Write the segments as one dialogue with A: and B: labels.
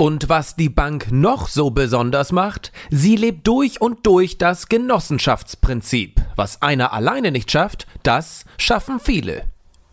A: Und was die Bank noch so besonders macht, sie lebt durch und durch das Genossenschaftsprinzip. Was einer alleine nicht schafft, das schaffen viele.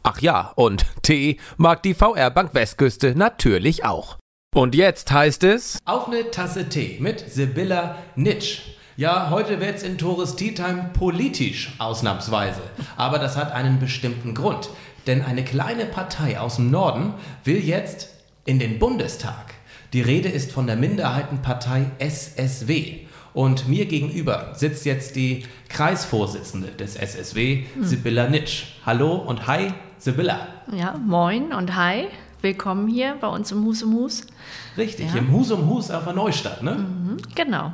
A: Ach ja, und Tee mag die VR Bank Westküste natürlich auch. Und jetzt heißt es
B: Auf eine Tasse Tee mit Sibylla Nitsch. Ja, heute wird's in Tores Tea Time politisch, ausnahmsweise. Aber das hat einen bestimmten Grund. Denn eine kleine Partei aus dem Norden will jetzt in den Bundestag. Die Rede ist von der Minderheitenpartei SSW. Und mir gegenüber sitzt jetzt die Kreisvorsitzende des SSW, Sibylla Nitsch. Hallo und hi, Sibylla.
C: Ja, moin und hi. Willkommen hier bei uns im Hus um Hus.
B: Richtig,
C: Ja.
B: im Hus um Hus auf der Neustadt, ne?
C: Mhm, genau.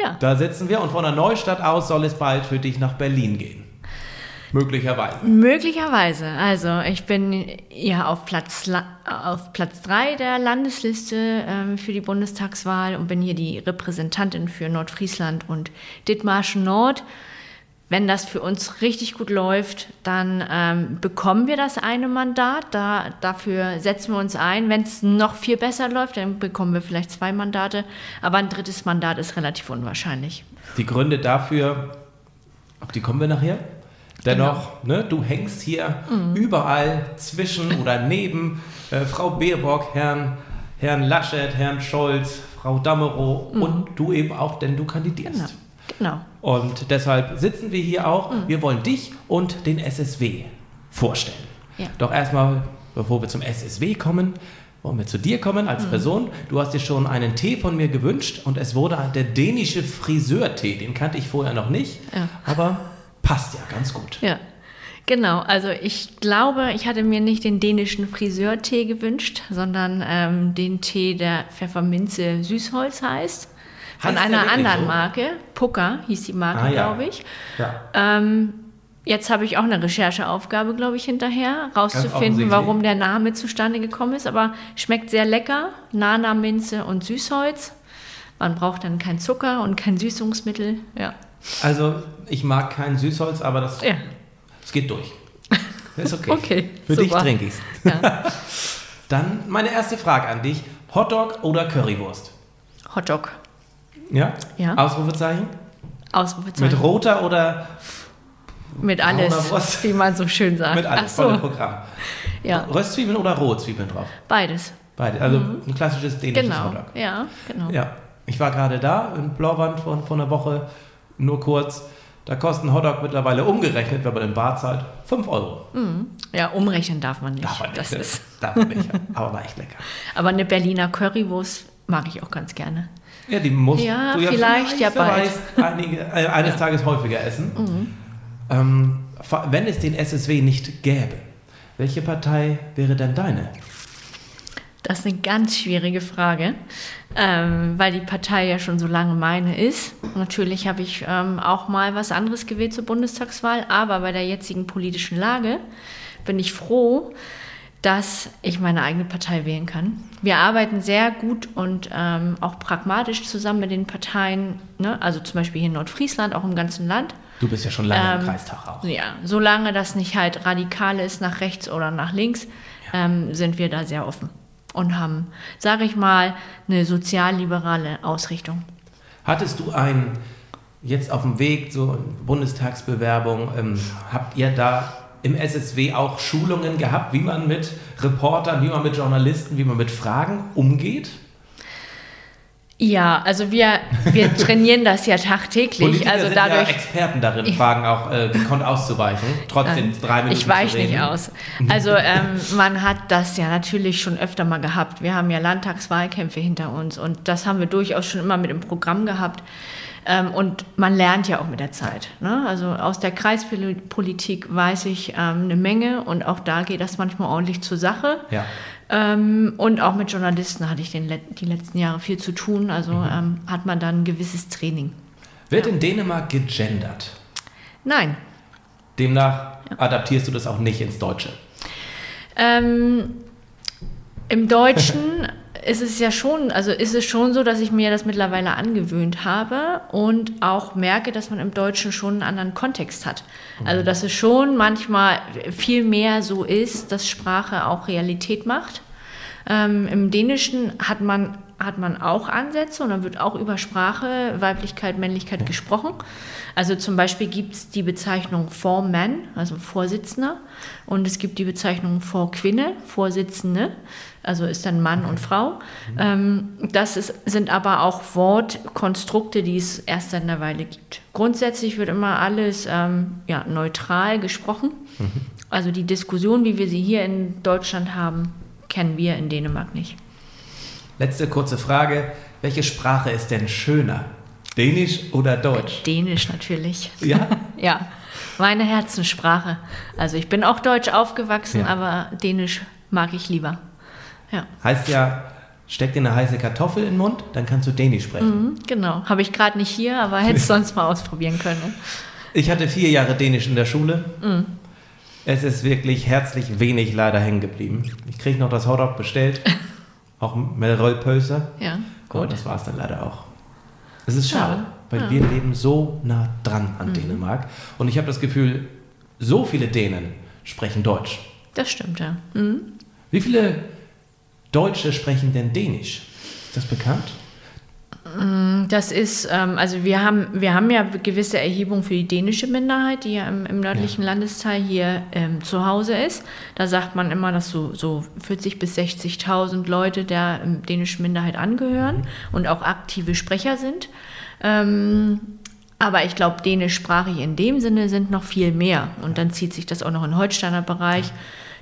C: Ja,
B: Da sitzen wir und von der Neustadt aus soll es bald für dich nach Berlin gehen. Möglicherweise.
C: möglicherweise. Also ich bin ja auf Platz, la- auf Platz 3 der Landesliste ähm, für die Bundestagswahl und bin hier die Repräsentantin für Nordfriesland und Dithmarschen Nord. Wenn das für uns richtig gut läuft, dann ähm, bekommen wir das eine Mandat. Da, dafür setzen wir uns ein. Wenn es noch viel besser läuft, dann bekommen wir vielleicht zwei Mandate. Aber ein drittes Mandat ist relativ unwahrscheinlich.
B: Die Gründe dafür, auf die kommen wir nachher. Dennoch, ne, du hängst hier überall zwischen oder neben äh, Frau Baerbock, Herrn, Herrn Laschet, Herrn Scholz, Frau Damerow und du eben auch, denn du kandidierst.
C: Genau. genau.
B: Und deshalb sitzen wir hier auch. Wir wollen dich und den SSW vorstellen.
C: Ja.
B: Doch erstmal, bevor wir zum SSW kommen, wollen wir zu dir kommen als Person. Du hast dir schon einen Tee von mir gewünscht und es wurde der dänische Friseurtee. Den kannte ich vorher noch nicht,
C: Ja.
B: aber passt ja ganz gut.
C: Ja, genau. Also ich glaube, ich hatte mir nicht den dänischen Friseurtee gewünscht, sondern ähm, den Tee, der Pfefferminze Süßholz heißt. Von
B: Heißt
C: einer anderen
B: so?
C: Marke. Pucker hieß die Marke,
B: Ah, ja.
C: glaube ich.
B: Ja.
C: Ähm, jetzt habe ich auch eine Rechercheaufgabe, glaube ich, hinterher, rauszufinden, warum der Name zustande gekommen ist. Aber schmeckt sehr lecker. Nana, Minze und Süßholz. Man braucht dann kein Zucker und kein Süßungsmittel. Ja.
B: Also, ich mag kein Süßholz, aber das,
C: Ja.
B: das geht durch. Ist okay.
C: Okay,
B: Für dich
C: super.
B: trinke ich's.
C: Ja.
B: Dann meine erste Frage an dich. Hotdog oder Currywurst?
C: Hotdog.
B: Ja?
C: Ja.
B: Ausrufezeichen?
C: Ausrufezeichen.
B: Mit roter oder
C: Mit alles, wie man so schön sagt.
B: mit alles?
C: Ach so,
B: Programm.
C: ja,
B: Röstzwiebeln oder Rohzwiebeln drauf?
C: beides.
B: Beide. Also ein klassisches dänisches
C: Genau,
B: Hotdog.
C: ja, genau.
B: Ja. Ich war gerade da in Blauwand vor, vor einer Woche, nur kurz. Da kostet ein Hotdog mittlerweile umgerechnet, wenn man im Bar zahlt, 5 Euro.
C: Ja, umrechnen darf man nicht.
B: Darf man nicht.
C: das
B: ne?
C: ist.
B: Darf man nicht. Aber war echt lecker.
C: Aber eine Berliner Currywurst mag ich auch ganz gerne.
B: Ja, die musst
C: Ja,
B: du ja
C: vielleicht, ja,
B: wer
C: bald.
B: einige, äh, eines Tages häufiger essen. Ähm, fa- wenn es den SSW nicht gäbe, welche Partei wäre denn deine?
C: Das ist eine ganz schwierige Frage, ähm, weil die Partei ja schon so lange meine ist. Natürlich habe ich ähm, auch mal was anderes gewählt zur Bundestagswahl, aber bei der jetzigen politischen Lage bin ich froh, dass ich meine eigene Partei wählen kann. Wir arbeiten sehr gut und ähm, auch pragmatisch zusammen mit den Parteien, ne? also zum Beispiel hier in Nordfriesland, auch im ganzen Land.
B: Du bist ja schon lange im
C: Ähm,
B: Kreistag auch.
C: Ja, solange das nicht halt radikal ist nach rechts oder nach links, ähm, sind wir da sehr offen und haben, sage ich mal, eine sozialliberale Ausrichtung.
B: Hattest du ein, jetzt auf dem Weg, so Bundestagsbewerbung, ähm, habt ihr da im SSW auch Schulungen gehabt, wie man mit Reportern, wie man mit Journalisten, wie man mit Fragen umgeht?
C: Ja, also wir, wir trainieren das ja tagtäglich.
B: Politiker
C: also
B: sind
C: dadurch.
B: ja Experten darin, Fragen auch äh, gekonnt auszuweichen, trotzdem drei Minuten
C: Ich weiche nicht aus. Also ähm, man hat das ja natürlich schon öfter mal gehabt. Wir haben ja Landtagswahlkämpfe hinter uns und das haben wir durchaus schon immer mit im Programm gehabt. Ähm, und man lernt ja auch mit der Zeit. Ne? Also aus der Kreispolitik weiß ich ähm, eine Menge und auch da geht das manchmal ordentlich zur Sache.
B: Ja.
C: Ähm, und auch mit Journalisten hatte ich den, die letzten Jahre viel zu tun. Also
B: Mhm.
C: ähm, hat man dann ein gewisses Training.
B: Wird in Dänemark gegendert?
C: Nein.
B: Demnach adaptierst du das auch nicht ins Deutsche.
C: Ähm, Im Deutschen ist es ja schon, also ist es schon so, dass ich mir das mittlerweile angewöhnt habe und auch merke, dass man im Deutschen schon einen anderen Kontext hat. Also dass es schon manchmal viel mehr so ist, dass Sprache auch Realität macht. Ähm, Im Dänischen hat man, hat man auch Ansätze und dann wird auch über Sprache, Weiblichkeit, Männlichkeit gesprochen. Also zum Beispiel gibt es die Bezeichnung Forman, also Vorsitzender, und es gibt die Bezeichnung Vorquinne, Vorsitzende, also ist dann Mann und Frau. Ähm, das ist, sind aber auch Wortkonstrukte, die es erst seit einer Weile gibt. Grundsätzlich wird immer alles ähm, ja, neutral gesprochen. Also die Diskussion, wie wir sie hier in Deutschland haben, kennen wir in Dänemark nicht.
B: Letzte kurze Frage. Welche Sprache ist denn schöner? Dänisch oder Deutsch?
C: Dänisch natürlich.
B: Ja?
C: Ja, meine Herzenssprache. Also ich bin auch deutsch aufgewachsen,
B: Ja.
C: aber Dänisch mag ich lieber. Ja,
B: Heißt ja, steck dir eine heiße Kartoffel in den Mund, dann kannst du Dänisch sprechen.
C: mhm, genau. Habe ich gerade nicht hier, aber hätte es sonst mal ausprobieren können.
B: Ich hatte vier Jahre Dänisch in der Schule. Es ist wirklich herzlich wenig leider hängen geblieben. Ich kriege noch das Hotdog bestellt. Auch Melrollpölse.
C: Ja,
B: Gut.
C: gut.
B: das war es dann leider auch. Es ist schade,
C: Ja.
B: weil
C: Ja.
B: wir leben so nah dran an Dänemark. Und ich habe das Gefühl, so viele Dänen sprechen Deutsch.
C: Das stimmt, ja. Mhm.
B: Wie viele Deutsche sprechen denn Dänisch? Ist das bekannt?
C: Das ist, ähm, also wir haben, wir haben ja gewisse Erhebungen für die dänische Minderheit, die ja im, im nördlichen Landesteil hier ähm, zu Hause ist. Da sagt man immer, dass so, so 40.000 bis 60.000 Leute der ähm, dänischen Minderheit angehören und auch aktive Sprecher sind. Ähm, aber ich glaube, dänischsprachig in dem Sinne sind noch viel mehr. Und dann zieht sich das auch noch in den Holsteiner Bereich.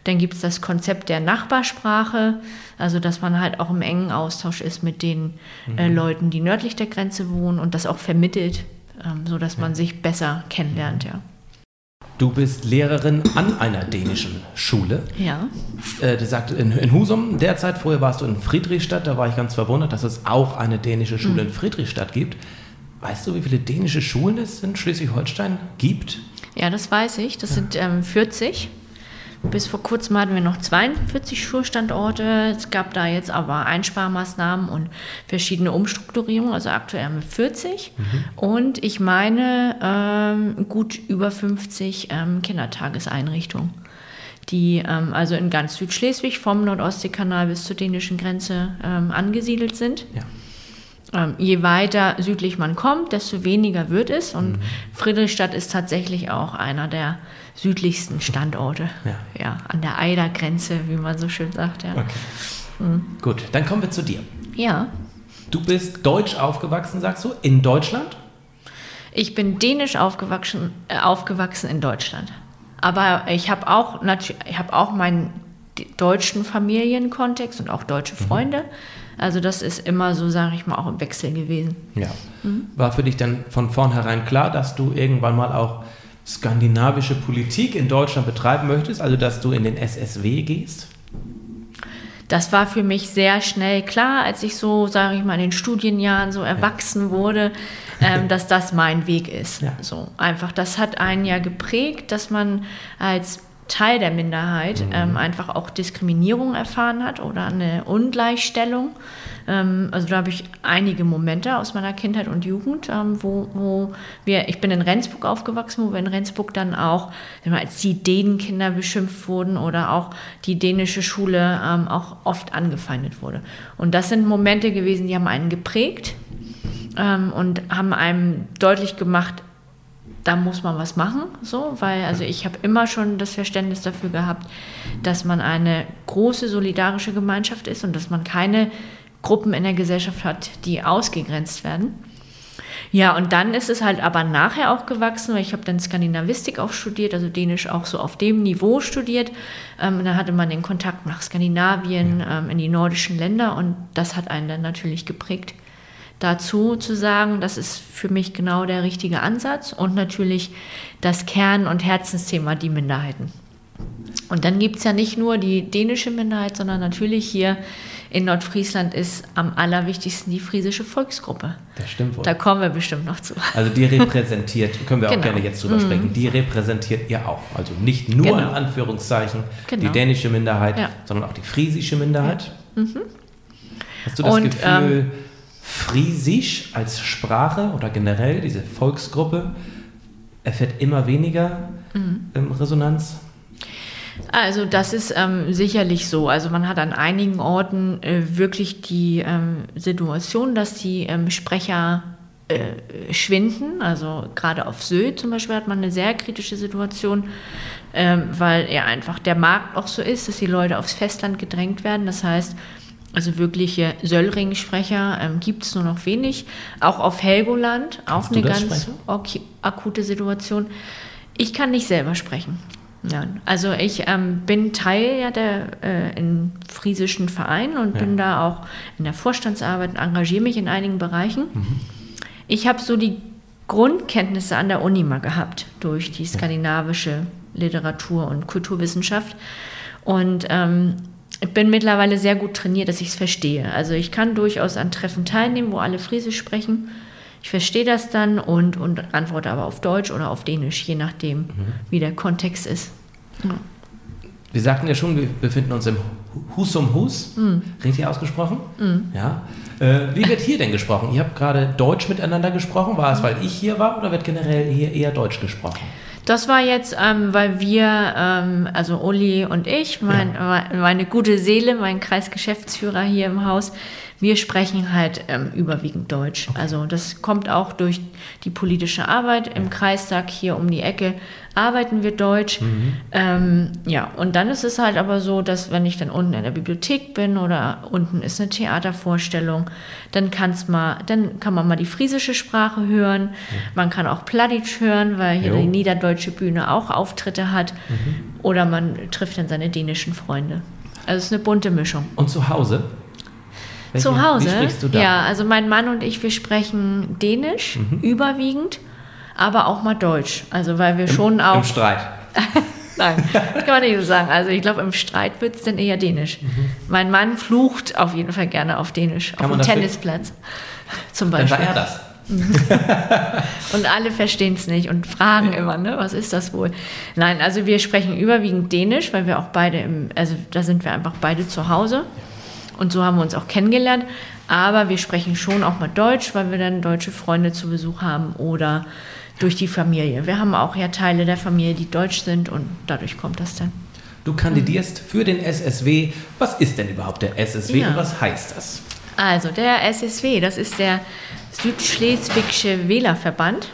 C: Dann gibt es das Konzept der Nachbarsprache, also dass man halt auch im engen Austausch ist mit den äh, Leuten, die nördlich der Grenze wohnen und das auch vermittelt, ähm, sodass man sich besser kennenlernt, ja.
B: Du bist Lehrerin an einer dänischen Schule.
C: Ja.
B: Äh, du sagst in, in Husum derzeit, vorher warst du in Friedrichstadt, da war ich ganz verwundert, dass es auch eine dänische Schule in Friedrichstadt gibt. Weißt du, wie viele dänische Schulen es in Schleswig-Holstein gibt?
C: Ja, das weiß ich. Das sind ähm, 40. Bis vor kurzem hatten wir noch 42 Schulstandorte. Es gab da jetzt aber Einsparmaßnahmen und verschiedene Umstrukturierungen. Also aktuell haben wir 40. Und ich meine ähm, gut über 50 ähm, Kindertageseinrichtungen, die ähm, also in ganz Südschleswig vom Nordostseekanal bis zur dänischen Grenze ähm, angesiedelt sind.
B: Ja.
C: Ähm, je weiter südlich man kommt, desto weniger wird es. Und
B: Mhm.
C: Friedrichstadt ist tatsächlich auch einer der südlichsten Standorte.
B: Ja.
C: an der Eidergrenze, wie man so schön sagt. Ja.
B: Okay. Gut, dann kommen wir zu dir.
C: ja.
B: Du bist deutsch aufgewachsen, sagst du, in Deutschland?
C: Ich bin dänisch aufgewachsen, äh, aufgewachsen in Deutschland. Aber ich habe auch, ich hab auch meinen deutschen Familienkontext und auch deutsche
B: Mhm.
C: Freunde. Also das ist immer so, sage ich mal, auch im Wechsel gewesen.
B: Ja. War für dich dann von vornherein klar, dass du irgendwann mal auch skandinavische Politik in Deutschland betreiben möchtest, also dass du in den SSW gehst?
C: Das war für mich sehr schnell klar, als ich so, sage ich mal, in den Studienjahren so erwachsen wurde, ähm, dass das mein Weg ist.
B: Ja.
C: So einfach, das hat einen ja geprägt, dass man als Teil der Minderheit ähm, einfach auch Diskriminierung erfahren hat oder eine Ungleichstellung. Ähm, also da habe ich einige Momente aus meiner Kindheit und Jugend, ähm, wo, wo wir, ich bin in Rendsburg aufgewachsen, wo wir in Rendsburg dann auch mal, als die Dänenkinder beschimpft wurden oder auch die dänische Schule ähm, auch oft angefeindet wurde. Und das sind Momente gewesen, die haben einen geprägt ähm, und haben einem deutlich gemacht, da muss man was machen, so, weil also ich habe immer schon das Verständnis dafür gehabt, dass man eine große solidarische Gemeinschaft ist und dass man keine Gruppen in der Gesellschaft hat, die ausgegrenzt werden. Ja, und dann ist es halt aber nachher auch gewachsen, weil ich habe dann Skandinavistik auch studiert, also Dänisch auch so auf dem Niveau studiert. Ähm, dann hatte man den Kontakt nach Skandinavien, ähm, in die nordischen Länder und das hat einen dann natürlich geprägt dazu zu sagen, das ist für mich genau der richtige Ansatz und natürlich das Kern- und Herzensthema, die Minderheiten. Und dann gibt es ja nicht nur die dänische Minderheit, sondern natürlich hier in Nordfriesland ist am allerwichtigsten die friesische Volksgruppe.
B: Das stimmt wohl.
C: Da kommen wir bestimmt noch zu.
B: Also die repräsentiert, können wir auch
C: Genau.
B: gerne jetzt drüber sprechen, die repräsentiert ihr auch. Also nicht nur
C: Genau.
B: in Anführungszeichen die
C: Genau.
B: dänische Minderheit,
C: Ja.
B: sondern auch die friesische Minderheit. Hast du das
C: Und, ähm,
B: Gefühl, Friesisch als Sprache oder generell diese Volksgruppe erfährt immer weniger
C: Mhm.
B: ähm, Resonanz?
C: Also das ist ähm, sicherlich so. Also man hat an einigen Orten äh, wirklich die ähm, Situation, dass die ähm, Sprecher äh, schwinden. Also gerade auf Sylt zum Beispiel hat man eine sehr kritische Situation, ähm, weil ja einfach der Markt auch so ist, dass die Leute aufs Festland gedrängt werden. Das heißt, also wirkliche Söllring-Sprecher ähm, gibt es nur noch wenig. Auch auf Helgoland, auch eine ganz
B: sprechen?
C: ok- akute Situation. Ich kann nicht selber sprechen. Ja, also ich ähm, bin Teil ja der äh, in friesischen Verein und
B: Ja.
C: bin da auch in der Vorstandsarbeit und engagiere mich in einigen Bereichen. Ich habe so die Grundkenntnisse an der Uni mal gehabt durch die skandinavische Literatur und Kulturwissenschaft und ähm, ich bin mittlerweile sehr gut trainiert, dass ich es verstehe. Also ich kann durchaus an Treffen teilnehmen, wo alle Friesisch sprechen. Ich verstehe das dann und, und antworte aber auf Deutsch oder auf Dänisch, je nachdem, wie der Kontext ist. Ja.
B: Wir sagten ja schon, wir befinden uns im Hus um Hus.
C: Mhm.
B: Richtig ausgesprochen? Ja. Äh, wie wird hier denn gesprochen? Ihr habt gerade Deutsch miteinander gesprochen. War es, weil ich hier war oder wird generell hier eher Deutsch gesprochen?
C: Das war jetzt, ähm, weil wir, ähm, also Uli und ich, mein, me- meine gute Seele, mein Kreisgeschäftsführer hier im Haus, wir sprechen halt ähm, überwiegend Deutsch. Also das kommt auch durch die politische Arbeit im Kreistag hier um die Ecke arbeiten wir Deutsch. Ähm, ja, und dann ist es halt aber so, dass wenn ich dann unten in der Bibliothek bin oder unten ist eine Theatervorstellung, dann kann's mal, dann kann man mal die friesische Sprache hören. Man kann auch Pladitsch hören, weil hier
B: Jo.
C: die niederdeutsche Bühne auch Auftritte hat. Oder man trifft dann seine dänischen Freunde. Also es ist eine bunte Mischung.
B: Und zu Hause? Welche-
C: Zu Hause,
B: Wie sprichst du da?
C: ja, also mein Mann und ich, wir sprechen Dänisch
B: Mhm.
C: überwiegend, aber auch mal Deutsch. Also weil wir schon auch
B: Im Streit.
C: Nein, das kann man nicht so sagen. Also ich glaube, im Streit wird es dann eher Dänisch. Mein Mann flucht auf jeden Fall gerne auf Dänisch,
B: Mhm. Kann
C: auf dem Tennisplatz zum
B: Dann war
C: Beispiel.
B: er das.
C: Und alle verstehen es nicht und fragen immer, ne, was ist das wohl? Nein, also wir sprechen überwiegend Dänisch, weil wir auch beide im, also da sind wir einfach beide zu Hause. Und so haben wir uns auch kennengelernt. Aber wir sprechen schon auch mal Deutsch, weil wir dann deutsche Freunde zu Besuch haben oder durch die Familie. Wir haben auch ja Teile der Familie, die deutsch sind und dadurch kommt das dann.
B: Du kandidierst für den SSW. Was ist denn überhaupt der SSW
C: Ja.
B: und was heißt das?
C: Also der SSW, das ist der Südschleswigsche Wählerverband.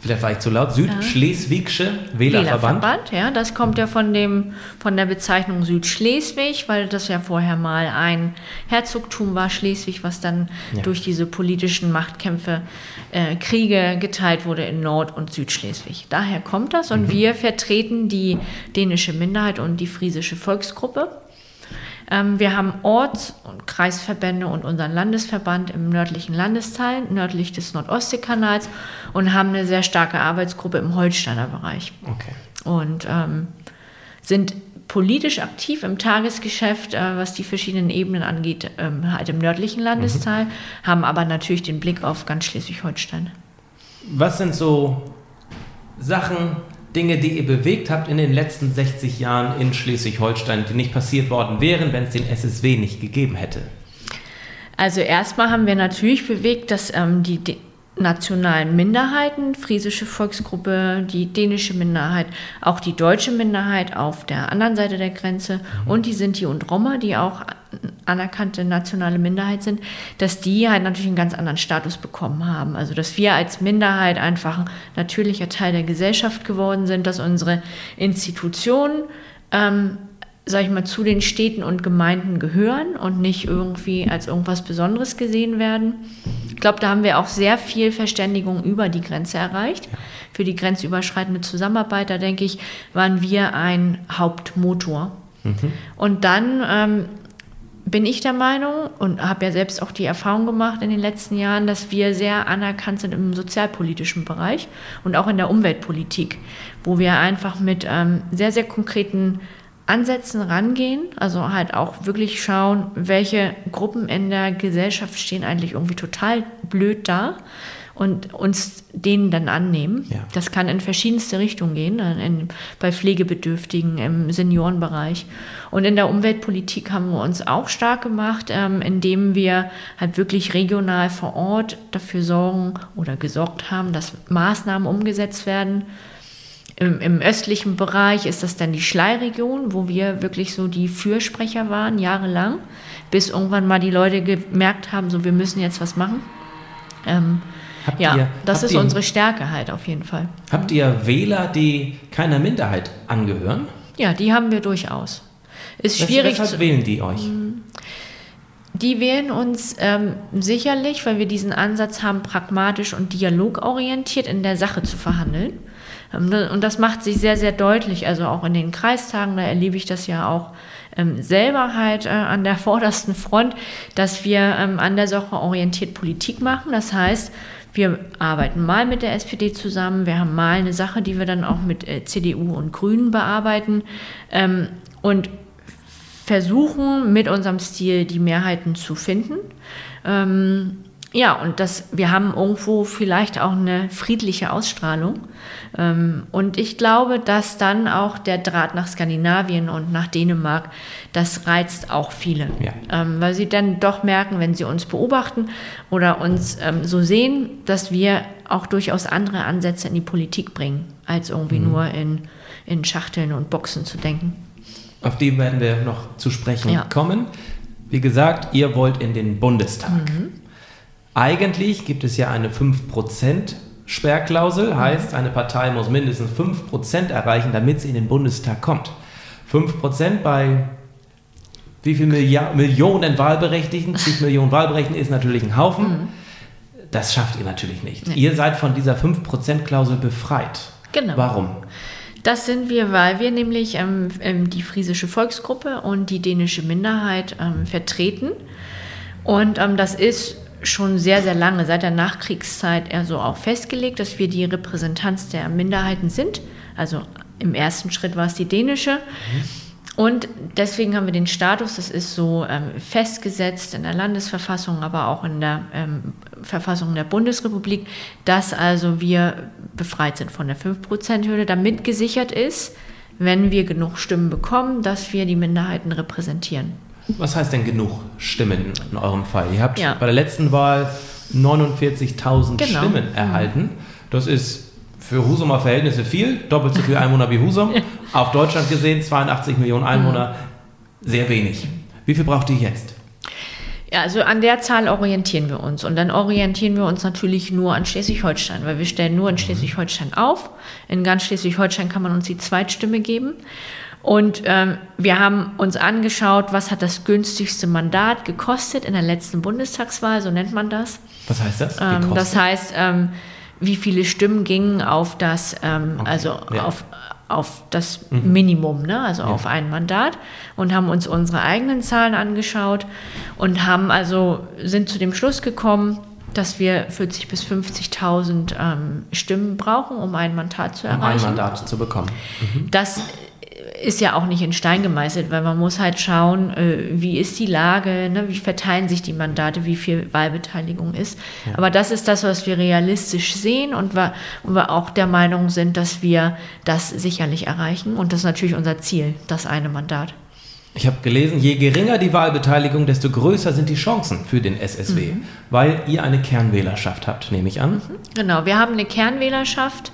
B: Vielleicht war ich zu laut. Südschleswigsche Wählerverband.
C: Wählerverband, ja, das kommt ja von dem von der Bezeichnung Südschleswig, weil das ja vorher mal ein Herzogtum war, Schleswig, was dann
B: Ja.
C: durch diese politischen Machtkämpfe, äh, Kriege geteilt wurde in Nord- und Südschleswig. Daher kommt das und wir vertreten die dänische Minderheit und die friesische Volksgruppe. Ähm, wir haben Orts- und Kreisverbände und unseren Landesverband im nördlichen Landesteil, nördlich des Nordostseekanals und haben eine sehr starke Arbeitsgruppe im Holsteiner Bereich
B: Okay.
C: und ähm, sind politisch aktiv im Tagesgeschäft, äh, was die verschiedenen Ebenen angeht, ähm, halt im nördlichen Landesteil, haben aber natürlich den Blick auf ganz Schleswig-Holstein.
B: Was sind so Sachen, Dinge, die ihr bewegt habt in den letzten 60 Jahren in Schleswig-Holstein, die nicht passiert worden wären, wenn es den SSW nicht gegeben hätte?
C: Also erstmal haben wir natürlich bewegt, dass ähm, die de- nationalen Minderheiten, friesische Volksgruppe, die dänische Minderheit, auch die deutsche Minderheit auf der anderen Seite der Grenze und die Sinti und Roma, die auch anerkannte nationale Minderheit sind, dass die halt natürlich einen ganz anderen Status bekommen haben. Also dass wir als Minderheit einfach ein natürlicher Teil der Gesellschaft geworden sind, dass unsere Institutionen ähm, sag ich mal, zu den Städten und Gemeinden gehören und nicht irgendwie als irgendwas Besonderes gesehen werden. Ich glaube, da haben wir auch sehr viel Verständigung über die Grenze erreicht. Für die grenzüberschreitende Zusammenarbeit, da denke ich, waren wir ein Hauptmotor. Und dann ähm, bin ich der Meinung und habe ja selbst auch die Erfahrung gemacht in den letzten Jahren, dass wir sehr anerkannt sind im sozialpolitischen Bereich und auch in der Umweltpolitik, wo wir einfach mit ähm, sehr, sehr konkreten Ansätzen rangehen, also halt auch wirklich schauen, welche Gruppen in der Gesellschaft stehen eigentlich irgendwie total blöd da und uns denen dann annehmen. Ja. Das kann in verschiedenste Richtungen gehen, in, bei Pflegebedürftigen, im Seniorenbereich. Und in der Umweltpolitik haben wir uns auch stark gemacht, ähm, indem wir halt wirklich regional vor Ort dafür sorgen oder gesorgt haben, dass Maßnahmen umgesetzt werden. Im, Im, östlichen Bereich ist das dann die Schleiregion, wo wir wirklich so die Fürsprecher waren, jahrelang, bis irgendwann mal die Leute gemerkt haben, so wir müssen jetzt was machen. Ähm, ja, ihr, das ist ihr, unsere Stärke halt auf jeden Fall.
B: Habt ihr Wähler, die keiner Minderheit angehören?
C: Ja, die haben wir durchaus. Ist schwierig.
B: Weshalb zu, wählen die euch?
C: Hm. Die wählen uns ähm, sicherlich, weil wir diesen Ansatz haben, pragmatisch und dialogorientiert in der Sache zu verhandeln. Ähm, und das macht sich sehr, sehr deutlich. Also auch in den Kreistagen, da erlebe ich das ja auch ähm, selber halt äh, an der vordersten Front, dass wir ähm, an der Sache orientiert Politik machen. Das heißt, wir arbeiten mal mit der SPD zusammen, wir haben mal eine Sache, die wir dann auch mit äh, CDU und Grünen bearbeiten ähm, und versuchen mit unserem Stil die Mehrheiten zu finden. Ähm, ja, und das, wir haben irgendwo vielleicht auch eine friedliche Ausstrahlung. Ähm, und ich glaube, dass dann auch der Draht nach Skandinavien und nach Dänemark, das reizt auch viele. Ja. Ähm, weil sie dann doch merken, wenn sie uns beobachten oder uns ähm, so sehen, dass wir auch durchaus andere Ansätze in die Politik bringen, als irgendwie mhm. nur in, in Schachteln und Boxen zu denken.
B: Auf die werden wir noch zu sprechen ja. kommen. Wie gesagt, ihr wollt in den Bundestag. Mhm. Eigentlich gibt es ja eine 5% Sperrklausel, heißt, eine Partei muss mindestens 5% erreichen, damit sie in den Bundestag kommt. 5% bei wie viel Milliard Millionen Wahlberechtigten, zig Millionen Wahlberechtigten ist natürlich ein Haufen. Mhm. Das schafft ihr natürlich nicht. Nee. Ihr seid von dieser 5%-Klausel befreit.
C: Genau.
B: Warum?
C: Das sind wir, weil wir nämlich ähm, ähm, die friesische Volksgruppe und die dänische Minderheit ähm, vertreten. Und ähm, das ist schon sehr, sehr lange, seit der Nachkriegszeit eher so auch festgelegt, dass wir die Repräsentanz der Minderheiten sind. Also im ersten Schritt war es die dänische. Mhm. Und deswegen haben wir den Status, das ist so ähm, festgesetzt in der Landesverfassung, aber auch in der ähm, Verfassung der Bundesrepublik, dass also wir befreit sind von der 5%-Hürde, damit gesichert ist, wenn wir genug Stimmen bekommen, dass wir die Minderheiten repräsentieren.
B: Was heißt denn genug Stimmen in eurem Fall? Ihr habt ja. bei der letzten Wahl 49.000 genau. Stimmen erhalten. Das ist für Husumer Verhältnisse viel, doppelt so viele Einwohner wie Husum. Auf Deutschland gesehen 82 Millionen Einwohner, mhm. sehr wenig. Wie viel braucht ihr jetzt?
C: Ja, also an der Zahl orientieren wir uns. Und dann orientieren wir uns natürlich nur an Schleswig-Holstein, weil wir stellen nur in mhm. Schleswig-Holstein auf. In ganz Schleswig-Holstein kann man uns die Zweitstimme geben. Und ähm, wir haben uns angeschaut, was hat das günstigste Mandat gekostet in der letzten Bundestagswahl, so nennt man das.
B: Was heißt das?
C: Ähm, das heißt, ähm, wie viele Stimmen gingen auf das, ähm, okay. also ja. auf, auf das mhm. Minimum, ne? also ja. auf ein Mandat und haben uns unsere eigenen Zahlen angeschaut und haben also sind zu dem Schluss gekommen, dass wir 40.000 bis 50.000 ähm, Stimmen brauchen, um ein Mandat zu erreichen. Um
B: ein Mandat zu bekommen.
C: Mhm. Das ist ja auch nicht in Stein gemeißelt, weil man muss halt schauen, äh, wie ist die Lage, ne, wie verteilen sich die Mandate, wie viel Wahlbeteiligung ist. Ja. Aber das ist das, was wir realistisch sehen und wir, und wir auch der Meinung sind, dass wir das sicherlich erreichen. Und das ist natürlich unser Ziel, das eine Mandat.
B: Ich habe gelesen, je geringer die Wahlbeteiligung, desto größer sind die Chancen für den SSW, mhm. weil ihr eine Kernwählerschaft habt, nehme ich an. Mhm.
C: Genau, wir haben eine Kernwählerschaft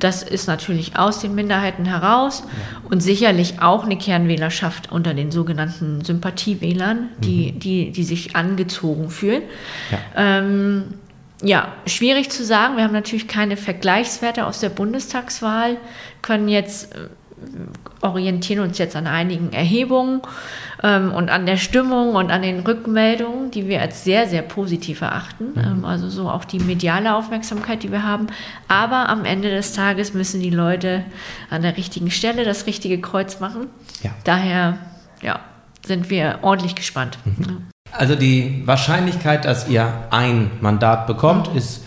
C: das ist natürlich aus den Minderheiten heraus und sicherlich auch eine Kernwählerschaft unter den sogenannten Sympathiewählern, die, mhm. die, die sich angezogen fühlen. Ja. Ähm, ja, schwierig zu sagen. Wir haben natürlich keine Vergleichswerte aus der Bundestagswahl, können jetzt äh, orientieren uns jetzt an einigen Erhebungen ähm, und an der Stimmung und an den Rückmeldungen, die wir als sehr, sehr positiv erachten. Mhm. Ähm, also so auch die mediale Aufmerksamkeit, die wir haben. Aber am Ende des Tages müssen die Leute an der richtigen Stelle das richtige Kreuz machen. Ja. Daher ja, sind wir ordentlich gespannt. Mhm.
B: Also die Wahrscheinlichkeit, dass ihr ein Mandat bekommt, ist,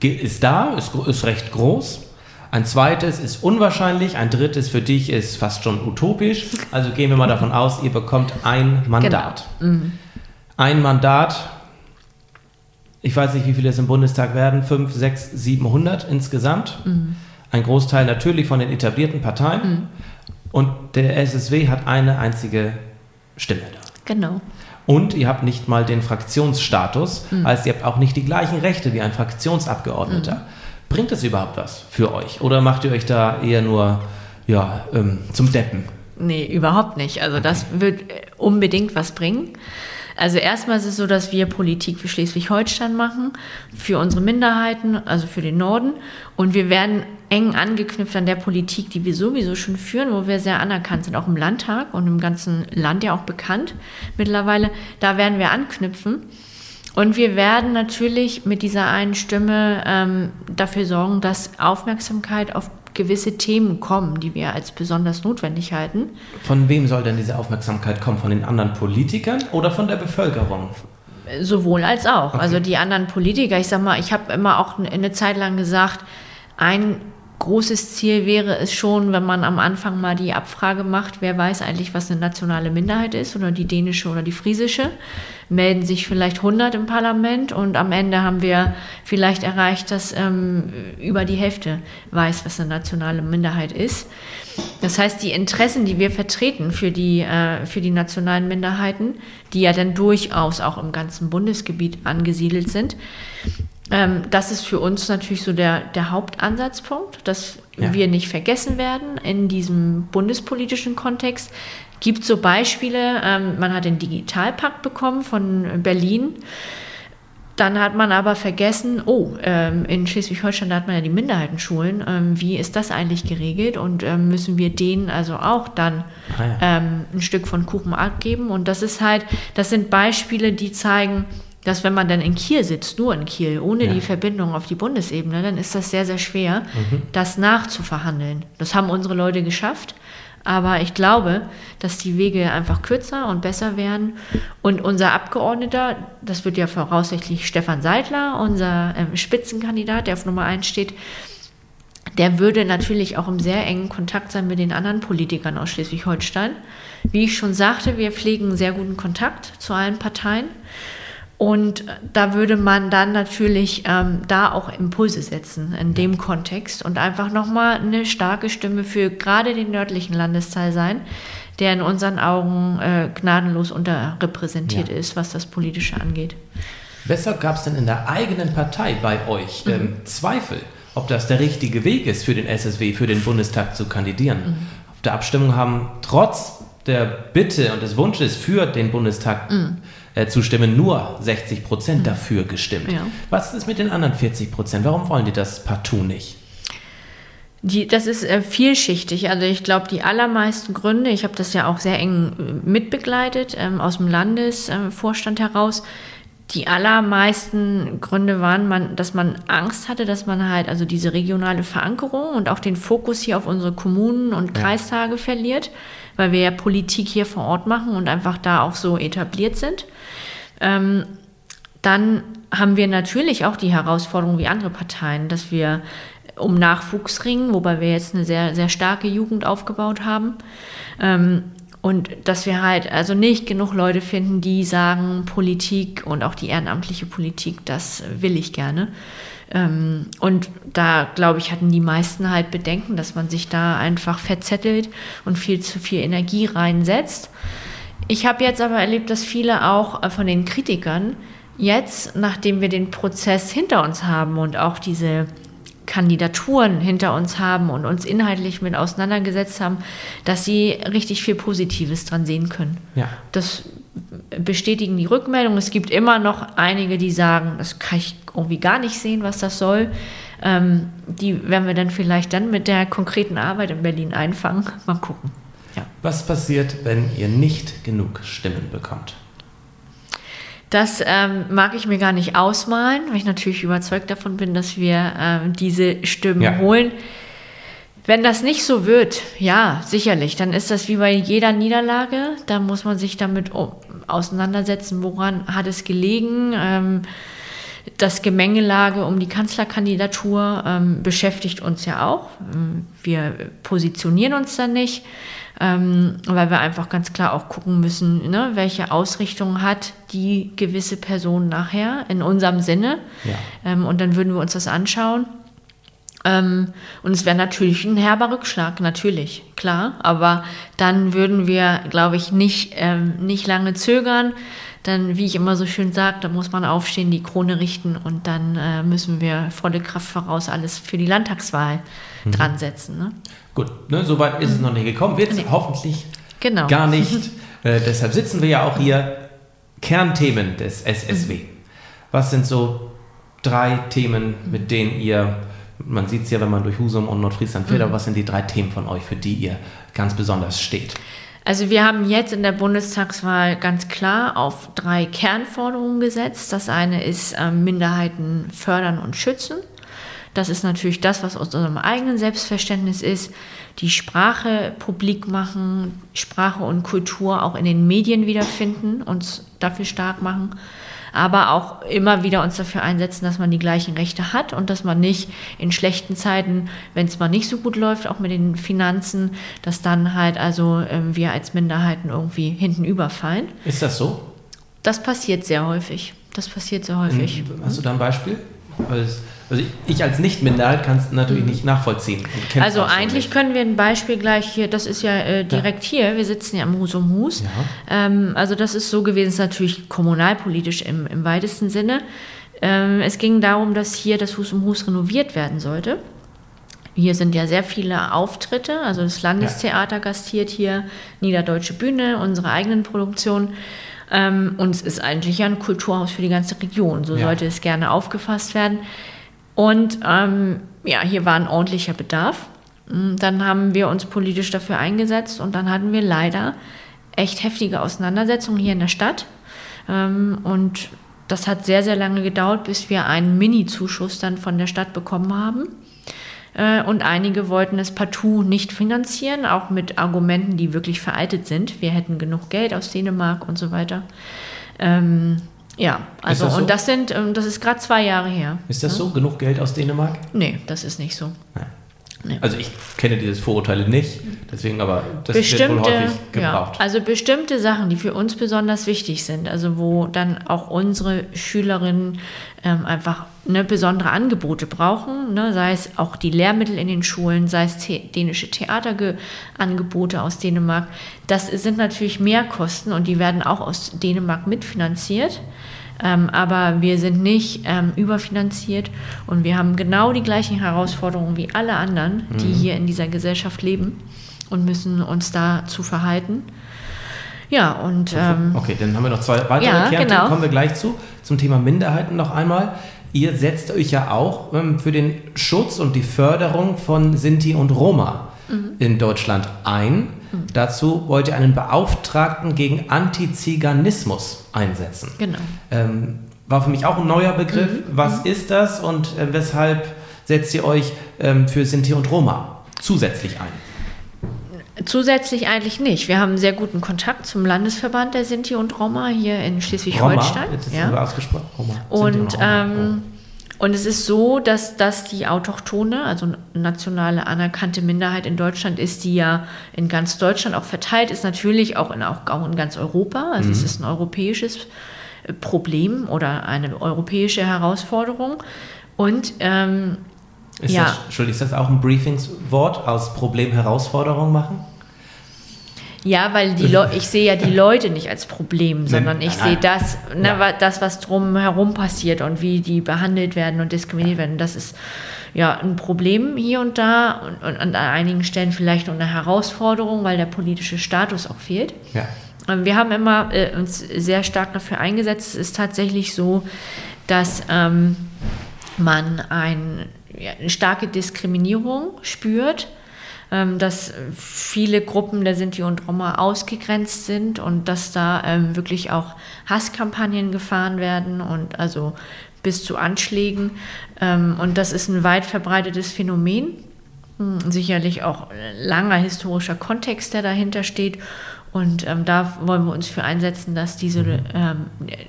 B: ist da, ist, ist recht groß. Ein zweites ist unwahrscheinlich, ein drittes für dich ist fast schon utopisch. Also gehen wir mal davon aus, ihr bekommt ein Mandat. Genau. Mhm. Ein Mandat, ich weiß nicht, wie viele es im Bundestag werden, 5, 6, 700 insgesamt. Mhm. Ein Großteil natürlich von den etablierten Parteien. Mhm. Und der SSW hat eine einzige Stimme da.
C: Genau.
B: Und ihr habt nicht mal den Fraktionsstatus, mhm. heißt, ihr habt auch nicht die gleichen Rechte wie ein Fraktionsabgeordneter. Bringt es überhaupt was für euch? Oder macht ihr euch da eher nur ja, ähm, zum Deppen?
C: Nee, überhaupt nicht. Also das wird unbedingt was bringen. Also erstmal ist es so, dass wir Politik für Schleswig-Holstein machen, für unsere Minderheiten, also für den Norden. Und wir werden eng angeknüpft an der Politik, die wir sowieso schon führen, wo wir sehr anerkannt sind, auch im Landtag und im ganzen Land ja auch bekannt mittlerweile. Da werden wir anknüpfen. Und wir werden natürlich mit dieser einen Stimme ähm, dafür sorgen, dass Aufmerksamkeit auf gewisse Themen kommen, die wir als besonders notwendig halten.
B: Von wem soll denn diese Aufmerksamkeit kommen? Von den anderen Politikern oder von der Bevölkerung?
C: Sowohl als auch. Okay. Also die anderen Politiker, ich sag mal, ich habe immer auch eine Zeit lang gesagt, ein großes Ziel wäre es schon, wenn man am Anfang mal die Abfrage macht, wer weiß eigentlich, was eine nationale Minderheit ist oder die dänische oder die friesische. Melden sich vielleicht 100 im Parlament und am Ende haben wir vielleicht erreicht, dass ähm, über die Hälfte weiß, was eine nationale Minderheit ist. Das heißt, die Interessen, die wir vertreten für die, äh, für die nationalen Minderheiten, die ja dann durchaus auch im ganzen Bundesgebiet angesiedelt sind, ähm, das ist für uns natürlich so der, der Hauptansatzpunkt, dass ja. wir nicht vergessen werden in diesem bundespolitischen Kontext. Gibt so Beispiele, ähm, man hat den Digitalpakt bekommen von Berlin. Dann hat man aber vergessen, oh, ähm, in Schleswig-Holstein hat man ja die Minderheitenschulen. Ähm, wie ist das eigentlich geregelt? Und ähm, müssen wir denen also auch dann ah, ja. Ähm, ein Stück von Kuchen abgeben? Und das ist halt, das sind Beispiele, die zeigen, dass wenn man dann in Kiel sitzt, nur in Kiel, ohne ja. die Verbindung auf die Bundesebene, dann ist das sehr, sehr schwer, mhm. das nachzuverhandeln. Das haben unsere Leute geschafft. Aber ich glaube, dass die Wege einfach kürzer und besser werden. Und unser Abgeordneter, das wird ja voraussichtlich Stefan Seidler, unser ähm, Spitzenkandidat, der auf Nummer 1 steht, der würde natürlich auch im sehr engen Kontakt sein mit den anderen Politikern aus Schleswig-Holstein. Wie ich schon sagte, wir pflegen sehr guten Kontakt zu allen Parteien. Und da würde man dann natürlich ähm, da auch Impulse setzen in dem Kontext und einfach nochmal eine starke Stimme für gerade den nördlichen Landesteil sein, der in unseren Augen äh, gnadenlos unterrepräsentiert ja. ist, was das Politische angeht.
B: Weshalb gab es denn in der eigenen Partei bei euch mhm. ähm, Zweifel, ob das der richtige Weg ist für den SSW, für den Bundestag zu kandidieren? Mhm. Auf der Abstimmung haben trotz der Bitte und des Wunsches für den Bundestag mhm äh, zustimmen, nur 60 Prozent mhm. dafür gestimmt. Ja. Was ist mit den anderen 40 Prozent? Warum wollen die das partout nicht?
C: Die, das ist äh, vielschichtig. Also ich glaube, die allermeisten Gründe, ich habe das ja auch sehr eng äh, mitbegleitet ähm, aus dem Landesvorstand äh, heraus, die allermeisten Gründe waren, man, dass man Angst hatte, dass man halt also diese regionale Verankerung und auch den Fokus hier auf unsere Kommunen und Kreistage ja. verliert, weil wir ja Politik hier vor Ort machen und einfach da auch so etabliert sind. Ähm, dann haben wir natürlich auch die Herausforderung wie andere Parteien, dass wir um Nachwuchs ringen, wobei wir jetzt eine sehr, sehr starke Jugend aufgebaut haben. Ähm, und dass wir halt also nicht genug Leute finden, die sagen, Politik und auch die ehrenamtliche Politik, das will ich gerne. Ähm, und da, glaube ich, hatten die meisten halt Bedenken, dass man sich da einfach verzettelt und viel zu viel Energie reinsetzt. Ich habe jetzt aber erlebt, dass viele auch äh, von den Kritikern jetzt, nachdem wir den Prozess hinter uns haben und auch diese Kandidaturen hinter uns haben und uns inhaltlich mit auseinandergesetzt haben, dass sie richtig viel Positives dran sehen können. Ja. Das bestätigen die Rückmeldungen. Es gibt immer noch einige, die sagen, das kann ich irgendwie gar nicht sehen, was das soll. Ähm, die werden wir dann vielleicht dann mit der konkreten Arbeit in Berlin einfangen. Mal gucken.
B: Ja. Was passiert, wenn ihr nicht genug Stimmen bekommt?
C: Das ähm, mag ich mir gar nicht ausmalen, weil ich natürlich überzeugt davon bin, dass wir ähm, diese Stimmen ja. holen. Wenn das nicht so wird, ja, sicherlich, dann ist das wie bei jeder Niederlage. Da muss man sich damit auseinandersetzen, woran hat es gelegen. Ähm, Das Gemengelage um die Kanzlerkandidatur ähm, beschäftigt uns ja auch. Ähm, wir positionieren uns da nicht, ähm, weil wir einfach ganz klar auch gucken müssen, ne, welche Ausrichtung hat die gewisse Person nachher in unserem Sinne. Ja. Ähm, und dann würden wir uns das anschauen. Ähm, und es wäre natürlich ein herber Rückschlag, natürlich, klar. Aber dann würden wir, glaube ich, nicht, ähm, nicht lange zögern. Dann, wie ich immer so schön sage, da muss man aufstehen, die Krone richten und dann äh, müssen wir volle Kraft voraus alles für die Landtagswahl mhm. dran setzen. Ne?
B: Gut, ne, so weit ist es noch nicht gekommen. Wird es nee. hoffentlich genau. gar nicht. äh, deshalb sitzen wir ja auch hier. Kernthemen des SSW. Mhm. Was sind so drei Themen, mit denen ihr man sieht es ja, wenn man durch Husum und Nordfriesland fährt, mhm. aber was sind die drei Themen von euch, für die ihr ganz besonders steht?
C: Also wir haben jetzt in der Bundestagswahl ganz klar auf drei Kernforderungen gesetzt. Das eine ist äh, Minderheiten fördern und schützen. Das ist natürlich das, was aus unserem eigenen Selbstverständnis ist. Die Sprache publik machen, Sprache und Kultur auch in den Medien wiederfinden, uns dafür stark machen aber auch immer wieder uns dafür einsetzen, dass man die gleichen Rechte hat und dass man nicht in schlechten Zeiten, wenn es mal nicht so gut läuft, auch mit den Finanzen, dass dann halt also äh, wir als Minderheiten irgendwie hinten überfallen.
B: Ist das so?
C: Das passiert sehr häufig. Das passiert sehr häufig.
B: Hm, hast du da ein Beispiel? Weil also ich als Nicht-Minderheit kann es natürlich nicht nachvollziehen.
C: Also eigentlich können wir ein Beispiel gleich hier, das ist ja äh, direkt ja. hier, wir sitzen ja am Hus um Hus. Ja. Ähm, also das ist so gewesen, ist natürlich kommunalpolitisch im, im weitesten Sinne. Ähm, es ging darum, dass hier das Hus um Hus renoviert werden sollte. Hier sind ja sehr viele Auftritte, also das Landestheater gastiert hier, Niederdeutsche Bühne, unsere eigenen Produktionen. Ähm, und es ist eigentlich ja ein Kulturhaus für die ganze Region, so ja. sollte es gerne aufgefasst werden. Und ähm, ja, hier war ein ordentlicher Bedarf. Mm, dann haben wir uns politisch dafür eingesetzt und dann hatten wir leider echt heftige Auseinandersetzungen hier in der Stadt. Ähm, und das hat sehr, sehr lange gedauert, bis wir einen Mini-Zuschuss dann von der Stadt bekommen haben. Äh, und einige wollten es partout nicht finanzieren, auch mit Argumenten, die wirklich veraltet sind. Wir hätten genug Geld aus Dänemark und so weiter. Ja, also das so? und das sind, ähm, das ist gerade zwei Jahre her.
B: Ist das ja? so? Genug Geld aus Dänemark?
C: Nee, das ist nicht so.
B: Nee. Also ich kenne diese Vorurteile nicht, deswegen aber
C: das bestimmte, wird wohl häufig gebraucht. Ja, also bestimmte Sachen, die für uns besonders wichtig sind, also wo dann auch unsere Schülerinnen ähm, einfach ne, besondere Angebote brauchen, ne, sei es auch die Lehrmittel in den Schulen, sei es the dänische Theaterangebote aus Dänemark. Das sind natürlich Mehrkosten und die werden auch aus Dänemark mitfinanziert. Ähm, aber wir sind nicht ähm, überfinanziert und wir haben genau die gleichen Herausforderungen wie alle anderen, die mhm. hier in dieser Gesellschaft leben und müssen uns dazu verhalten. Ja, und. Ähm,
B: okay, dann haben wir noch zwei weitere ja, Kernthemen, genau. kommen wir gleich zu. Zum Thema Minderheiten noch einmal. Ihr setzt euch ja auch ähm, für den Schutz und die Förderung von Sinti und Roma mhm. in Deutschland ein. Mhm. Dazu wollt ihr einen Beauftragten gegen Antiziganismus einsetzen.
C: Genau.
B: Ähm, war für mich auch ein neuer Begriff. Mhm. Was mhm. ist das und äh, weshalb setzt ihr euch ähm, für Sinti und Roma zusätzlich ein?
C: Zusätzlich eigentlich nicht. Wir haben einen sehr guten Kontakt zum Landesverband der Sinti und Roma hier in Schleswig-Holstein.
B: Ja. ausgesprochen. Roma.
C: Und, und, ähm, und es ist so, dass das die Autochtone, also nationale anerkannte Minderheit in Deutschland ist, die ja in ganz Deutschland auch verteilt ist, natürlich auch in, auch, auch in ganz Europa. Also mhm. es ist ein europäisches äh, Problem oder eine europäische Herausforderung. Und ähm,
B: ist ja. das, Entschuldigung, ist das auch ein Briefingswort aus Problem Herausforderung machen?
C: Ja, weil die ich sehe ja die Leute nicht als Problem, sondern ich sehe das, ne, ja. das, was drumherum passiert und wie die behandelt werden und diskriminiert werden. Das ist ja ein Problem hier und da und, und an einigen Stellen vielleicht auch eine Herausforderung, weil der politische Status auch fehlt. Ja. Ähm, wir haben immer äh, uns sehr stark dafür eingesetzt. Es ist tatsächlich so, dass ähm, man ein, ja, eine starke Diskriminierung spürt dass viele Gruppen der Sinti und Roma ausgegrenzt sind und dass da ähm, wirklich auch Hasskampagnen gefahren werden und also bis zu Anschlägen. Ähm, und das ist ein weit verbreitetes Phänomen. Hm, sicherlich auch langer historischer Kontext, der dahinter steht. Und ähm, da wollen wir uns für einsetzen, dass diese, mhm. ähm,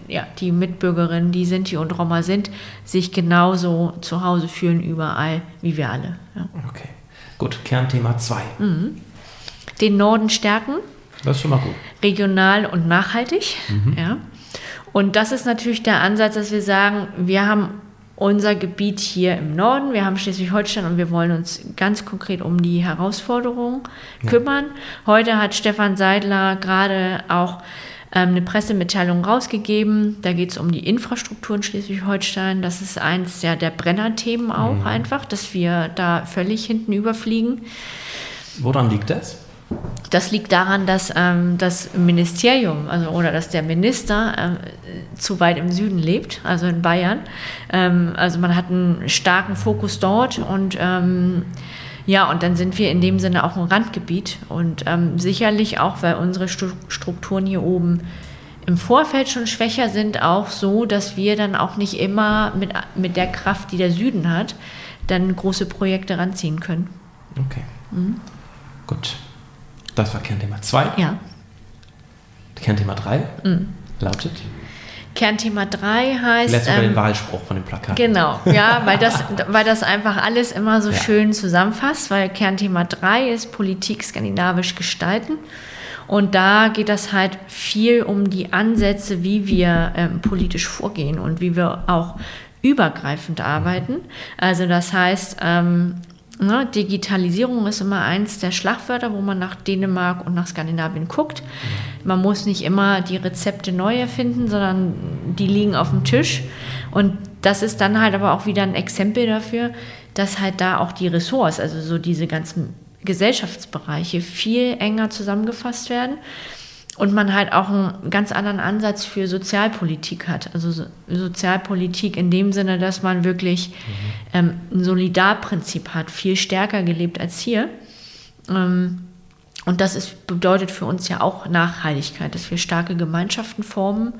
C: ja, die Mitbürgerinnen, die Sinti und Roma sind, sich genauso zu Hause fühlen überall wie wir alle. Ja.
B: Okay, gut. Kernthema 2. Mhm.
C: Den Norden stärken.
B: Das ist schon mal gut.
C: Regional und nachhaltig. Mhm. Ja. Und das ist natürlich der Ansatz, dass wir sagen, wir haben unser Gebiet hier im Norden. Wir haben Schleswig-Holstein und wir wollen uns ganz konkret um die Herausforderungen ja. kümmern. Heute hat Stefan Seidler gerade auch eine Pressemitteilung rausgegeben. Da geht es um die Infrastruktur in Schleswig-Holstein. Das ist eins der, der Brennerthemen auch mhm. einfach, dass wir da völlig hinten überfliegen.
B: Woran liegt das?
C: Das liegt daran, dass ähm, das Ministerium also, oder dass der Minister ähm, zu weit im Süden lebt, also in Bayern. Ähm, also man hat einen starken Fokus dort und ähm, ja, und dann sind wir in dem Sinne auch ein Randgebiet und ähm, sicherlich auch, weil unsere Strukturen hier oben im Vorfeld schon schwächer sind, auch so, dass wir dann auch nicht immer mit, mit der Kraft, die der Süden hat, dann große Projekte ranziehen können.
B: Okay. Mhm. Gut. Das war Kernthema 2.
C: Ja.
B: Kernthema 3 mhm. lautet?
C: Kernthema 3 heißt.
B: Letztes ähm, den Wahlspruch von dem Plakat.
C: Genau, ja, weil das, weil das einfach alles immer so ja. schön zusammenfasst, weil Kernthema 3 ist Politik skandinavisch gestalten. Und da geht das halt viel um die Ansätze, wie wir ähm, politisch vorgehen und wie wir auch übergreifend arbeiten. Also das heißt, ähm, Ne, Digitalisierung ist immer eins der Schlagwörter, wo man nach Dänemark und nach Skandinavien guckt. Man muss nicht immer die Rezepte neu erfinden, sondern die liegen auf dem Tisch. Und das ist dann halt aber auch wieder ein Exempel dafür, dass halt da auch die Ressorts, also so diese ganzen Gesellschaftsbereiche viel enger zusammengefasst werden und man halt auch einen ganz anderen Ansatz für Sozialpolitik hat. Also so, Sozialpolitik in dem Sinne, dass man wirklich mhm. ähm, ein Solidarprinzip hat, viel stärker gelebt als hier. Ähm, und das ist, bedeutet für uns ja auch Nachhaltigkeit, dass wir starke Gemeinschaften formen.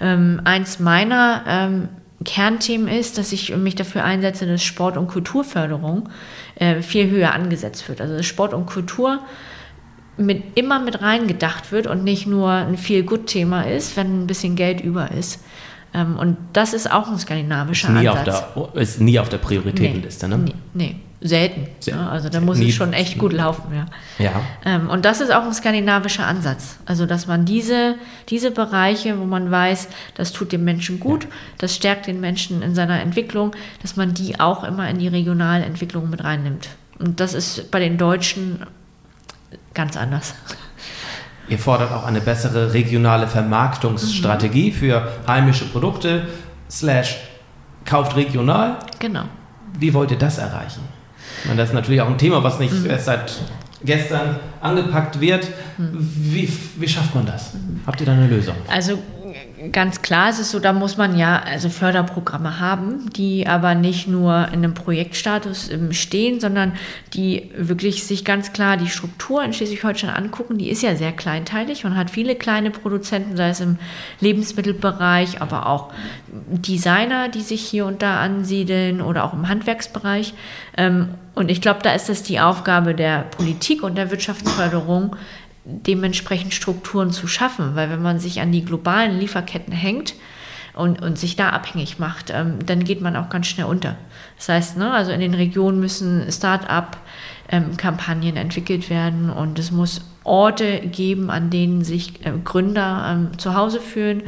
C: Ähm, eins meiner ähm, Kernthemen ist, dass ich mich dafür einsetze, dass Sport- und Kulturförderung äh, viel höher angesetzt wird. Also Sport und Kultur mit, immer mit reingedacht wird und nicht nur ein Feel-Good-Thema ist, wenn ein bisschen Geld über ist. Ähm, und das ist auch ein skandinavischer
B: ist nie
C: Ansatz.
B: Auf der, ist nie auf der Prioritätenliste,
C: nee,
B: ne?
C: Nee, nee. selten. Ja, also da muss es schon echt gut laufen. Ja.
B: ja.
C: Ähm, und das ist auch ein skandinavischer Ansatz. Also dass man diese, diese Bereiche, wo man weiß, das tut dem Menschen gut, ja. das stärkt den Menschen in seiner Entwicklung, dass man die auch immer in die regionale Entwicklung mit reinnimmt. Und das ist bei den Deutschen ganz anders.
B: Ihr fordert auch eine bessere regionale Vermarktungsstrategie mhm. für heimische Produkte, slash kauft regional.
C: Genau.
B: Wie wollt ihr das erreichen? meine, das ist natürlich auch ein Thema, was nicht mhm. erst seit gestern angepackt wird. Mhm. Wie, wie schafft man das? Habt ihr da eine Lösung?
C: Also ganz klar ist es so, da muss man ja also Förderprogramme haben, die aber nicht nur in einem Projektstatus ähm, stehen, sondern die wirklich sich ganz klar die Struktur in Schleswig-Holstein angucken. Die ist ja sehr kleinteilig und hat viele kleine Produzenten, sei es im Lebensmittelbereich, aber auch Designer, die sich hier und da ansiedeln oder auch im Handwerksbereich. Ähm, und ich glaube, da ist es die Aufgabe der Politik und der Wirtschaftsförderung, dementsprechend Strukturen zu schaffen, weil wenn man sich an die globalen Lieferketten hängt und, und sich da abhängig macht, ähm, dann geht man auch ganz schnell unter. Das heißt, ne, also in den Regionen müssen Start-up-Kampagnen ähm, entwickelt werden und es muss Orte geben, an denen sich äh, Gründer ähm, zu Hause fühlen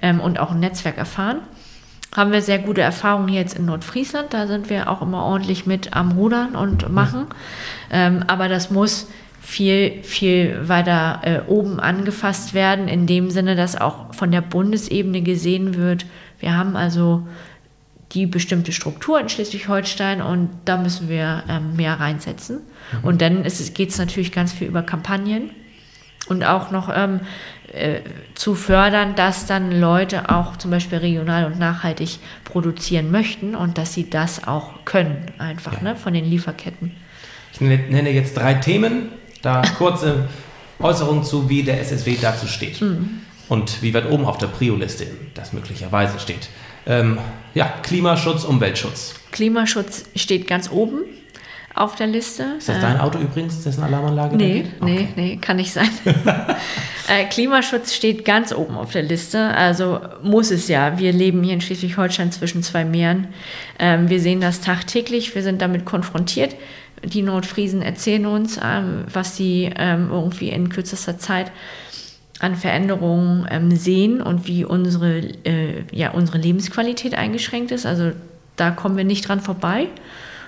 C: ähm, und auch ein Netzwerk erfahren haben wir sehr gute Erfahrungen jetzt in Nordfriesland. Da sind wir auch immer ordentlich mit am Rudern und machen. Ähm, aber das muss viel, viel weiter äh, oben angefasst werden, in dem Sinne, dass auch von der Bundesebene gesehen wird, wir haben also die bestimmte Struktur in Schleswig-Holstein und da müssen wir ähm, mehr reinsetzen. Mhm. Und dann geht es natürlich ganz viel über Kampagnen und auch noch ähm, äh, zu fördern, dass dann Leute auch zum Beispiel regional und nachhaltig produzieren möchten und dass sie das auch können, einfach ja. ne, von den Lieferketten.
B: Ich nenne jetzt drei Themen, da kurze Äußerungen zu, wie der SSW dazu steht. Mhm. Und wie weit oben auf der Prio-Liste das möglicherweise steht. Ähm, ja, Klimaschutz, Umweltschutz.
C: Klimaschutz steht ganz oben auf der Liste.
B: Ist das dein Auto übrigens, dessen Alarmanlage
C: nee, da geht? Nee, nee, kann nicht sein. äh, Klimaschutz steht ganz oben auf der Liste. Also muss es ja. Wir leben hier in Schleswig-Holstein zwischen zwei Meeren. Ähm, wir sehen das tagtäglich. Wir sind damit konfrontiert. Die Nordfriesen erzählen uns, ähm, was sie ähm, irgendwie in kürzester Zeit an Veränderungen ähm, sehen und wie unsere, äh, ja, unsere Lebensqualität eingeschränkt ist. Also da kommen wir nicht dran vorbei.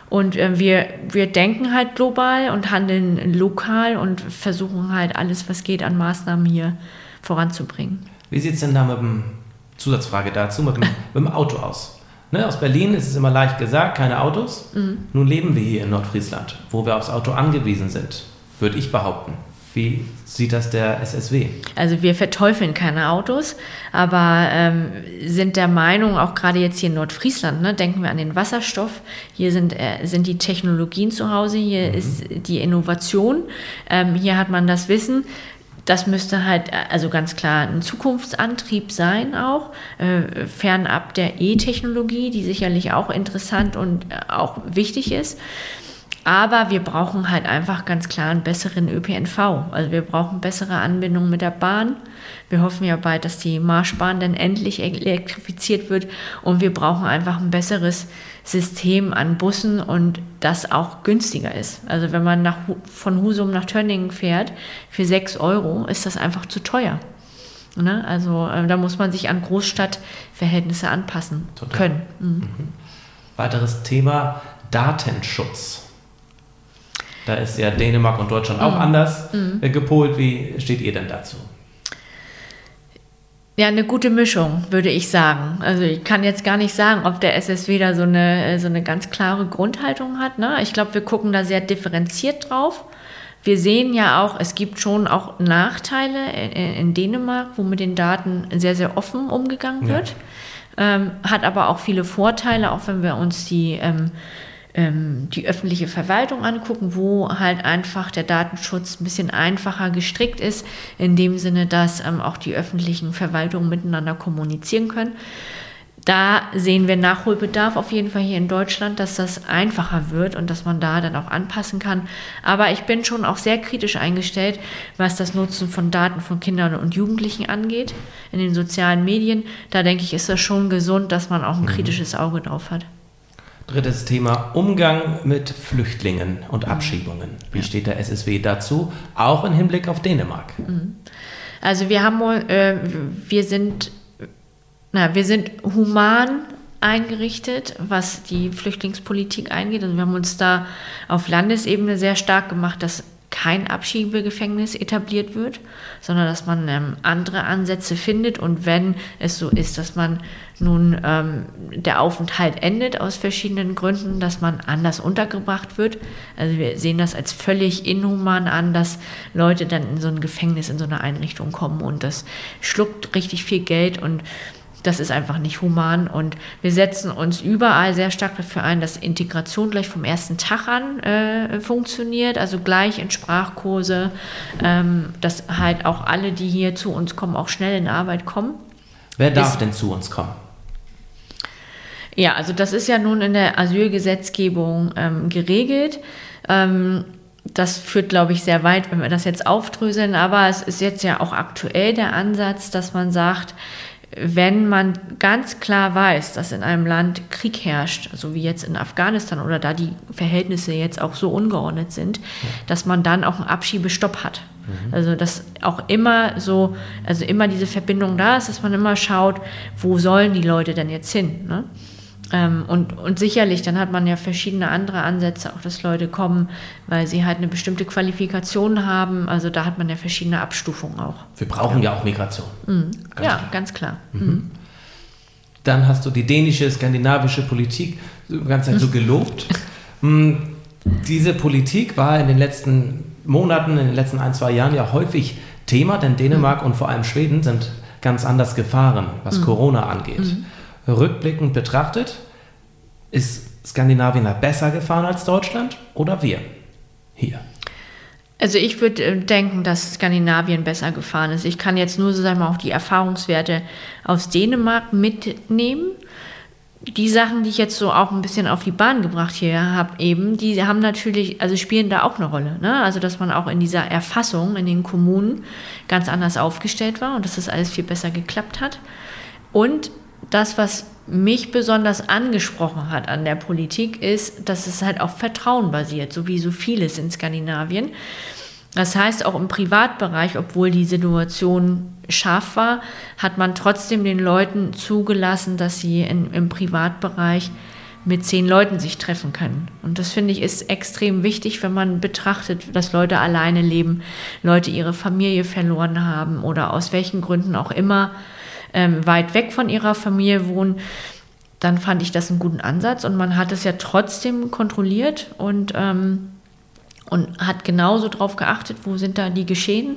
C: Und äh, wir, wir denken halt global und handeln lokal und versuchen halt alles, was geht, an Maßnahmen hier voranzubringen.
B: Wie sieht es denn da mit dem, Zusatzfrage dazu, mit dem, mit dem Auto aus? Ne, aus Berlin ist es immer leicht gesagt, keine Autos. Mhm. Nun leben wir hier in Nordfriesland, wo wir aufs Auto angewiesen sind, würde ich behaupten. Wie sieht das der SSW?
C: Also wir verteufeln keine Autos, aber ähm, sind der Meinung, auch gerade jetzt hier in Nordfriesland, ne, denken wir an den Wasserstoff, hier sind, äh, sind die Technologien zu Hause, hier mhm. ist die Innovation, ähm, hier hat man das Wissen. Das müsste halt also ganz klar ein Zukunftsantrieb sein, auch äh, fernab der E-Technologie, die sicherlich auch interessant und äh, auch wichtig ist. Aber wir brauchen halt einfach ganz klar einen besseren ÖPNV. Also wir brauchen bessere Anbindungen mit der Bahn. Wir hoffen ja bald, dass die Marschbahn dann endlich elektrifiziert wird. Und wir brauchen einfach ein besseres System an Bussen und das auch günstiger ist. Also wenn man nach, von Husum nach Tönningen fährt, für 6 Euro ist das einfach zu teuer. Ne? Also äh, da muss man sich an Großstadtverhältnisse anpassen Total. können. Mhm. Mhm.
B: Weiteres Thema Datenschutz. Da ist ja Dänemark und Deutschland auch mhm. anders mhm. gepolt. Wie steht ihr denn dazu?
C: Ja, eine gute Mischung, würde ich sagen. Also ich kann jetzt gar nicht sagen, ob der SSW da so eine, so eine ganz klare Grundhaltung hat. Ne? Ich glaube, wir gucken da sehr differenziert drauf. Wir sehen ja auch, es gibt schon auch Nachteile in, in Dänemark, wo mit den Daten sehr, sehr offen umgegangen wird. Ja. Ähm, hat aber auch viele Vorteile, auch wenn wir uns die ähm, ähm, die öffentliche Verwaltung angucken, wo halt einfach der Datenschutz ein bisschen einfacher gestrickt ist, in dem Sinne, dass ähm, auch die öffentlichen Verwaltungen miteinander kommunizieren können. Da sehen wir Nachholbedarf auf jeden Fall hier in Deutschland, dass das einfacher wird und dass man da dann auch anpassen kann. Aber ich bin schon auch sehr kritisch eingestellt, was das Nutzen von Daten von Kindern und Jugendlichen angeht in den sozialen Medien. Da denke ich, ist das schon gesund, dass man auch ein mhm. kritisches Auge drauf hat.
B: Drittes Thema Umgang mit Flüchtlingen und mhm. Abschiebungen. Wie ja. steht der SSW dazu, auch im Hinblick auf Dänemark? Mhm.
C: Also wir haben, äh, wir sind, na, wir sind human eingerichtet, was die Flüchtlingspolitik eingeht. Also wir haben uns da auf Landesebene sehr stark gemacht, dass kein Abschiebegefängnis etabliert wird, sondern dass man ähm, andere Ansätze findet und wenn es so ist, dass man nun ähm, der Aufenthalt endet aus verschiedenen Gründen, dass man anders untergebracht wird. Also wir sehen das als völlig inhuman an, dass Leute dann in so ein Gefängnis, in so eine Einrichtung kommen und das schluckt richtig viel Geld und das ist einfach nicht human und wir setzen uns überall sehr stark dafür ein, dass Integration gleich vom ersten Tag an äh, funktioniert, also gleich in Sprachkurse, ähm, dass halt auch alle, die hier zu uns kommen, auch schnell in Arbeit kommen.
B: Wer darf ist, denn zu uns kommen?
C: Ja, also das ist ja nun in der Asylgesetzgebung ähm, geregelt. Ähm, das führt, glaube ich, sehr weit, wenn wir das jetzt aufdröseln. Aber es ist jetzt ja auch aktuell der Ansatz, dass man sagt, wenn man ganz klar weiß, dass in einem Land Krieg herrscht, so wie jetzt in Afghanistan oder da die Verhältnisse jetzt auch so ungeordnet sind, ja. dass man dann auch einen Abschiebestopp hat. Mhm. Also dass auch immer so, also immer diese Verbindung da ist, dass man immer schaut, wo sollen die Leute denn jetzt hin? Ne? Ähm, und, und sicherlich, dann hat man ja verschiedene andere Ansätze, auch dass Leute kommen, weil sie halt eine bestimmte Qualifikation haben. Also da hat man ja verschiedene Abstufungen auch.
B: Wir brauchen ja, ja auch Migration.
C: Mhm. Ganz ja, klar. ganz klar. Mhm. mhm.
B: Dann hast du die dänische, skandinavische Politik die ganze Zeit so gelobt. Mhm. Diese Politik war in den letzten Monaten, in den letzten ein, zwei Jahren ja häufig Thema, denn Dänemark mhm. und vor allem Schweden sind ganz anders gefahren, was mhm. Corona angeht. Rückblickend betrachtet, ist Skandinavien da besser gefahren als Deutschland oder wir hier?
C: Also ich würde äh, denken, dass Skandinavien besser gefahren ist. Ich kann jetzt nur so sagen, auch die Erfahrungswerte aus Dänemark mitnehmen. die Sachen, die ich jetzt so auch ein bisschen auf die Bahn gebracht hier habe, eben, die haben natürlich, also spielen da auch eine Rolle. Ne? Also, dass man auch in dieser Erfassung in den Kommunen ganz anders aufgestellt war und dass das alles viel besser geklappt hat. Und das, was mich besonders angesprochen hat an der Politik, ist, dass es halt auf Vertrauen basiert, so wie so vieles in Skandinavien. Das heißt, auch im Privatbereich, obwohl die Situation scharf war, hat man trotzdem den Leuten zugelassen, dass sie in, im Privatbereich mit zehn Leuten sich treffen können. Und das finde ich ist extrem wichtig, wenn man betrachtet, dass Leute alleine leben, Leute ihre Familie verloren haben oder aus welchen Gründen auch immer ähm, weit weg von ihrer Familie wohnen. Dann fand ich das einen guten Ansatz und man hat es ja trotzdem kontrolliert und ähm, und hat genauso darauf geachtet, wo sind da die Geschehen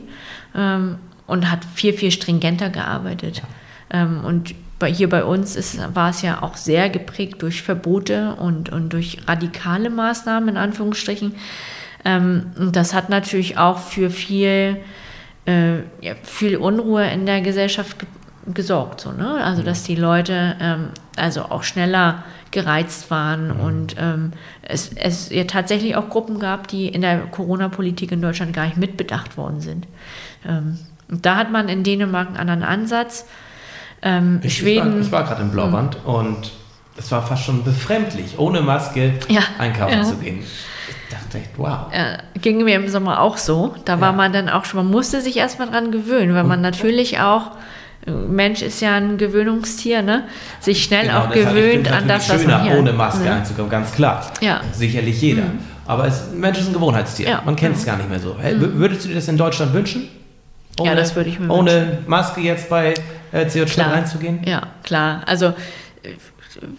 C: ähm, und hat viel, viel stringenter gearbeitet. Ähm, und bei, hier bei uns ist, war es ja auch sehr geprägt durch Verbote und, und durch radikale Maßnahmen, in Anführungsstrichen. Ähm, und das hat natürlich auch für viel, äh, ja, viel Unruhe in der Gesellschaft ge gesorgt. So, ne? Also, mhm. dass die Leute ähm, also auch schneller gereizt waren mhm. und ähm, es, es ja tatsächlich auch Gruppen gab, die in der Corona-Politik in Deutschland gar nicht mitbedacht worden sind. Ähm, und da hat man in Dänemark einen anderen Ansatz.
B: Ähm, ich, Schweden. Ich war, war gerade im Blauband mhm. und es war fast schon befremdlich, ohne Maske ja, einkaufen ja. zu gehen. Ich dachte echt, wow.
C: Ja, ging mir im Sommer auch so. Da war man dann auch schon, man musste sich erstmal dran gewöhnen, weil man natürlich auch Mensch ist ja ein Gewöhnungstier, ne? Sich schnell genau, auch gewöhnt an das, was man hier...
B: ohne Maske ne? einzukommen, ganz klar. Ja. Sicherlich jeder. Mhm. Aber es, ein Mensch ist ein Gewohnheitstier. Ja. Man kennt es mhm. gar nicht mehr so. Mhm. Würdest du dir das in Deutschland wünschen?
C: Ohne, ja, das würde ich mir
B: ohne wünschen. Ohne Maske jetzt bei äh, CO2 reinzugehen?
C: Ja, klar. Also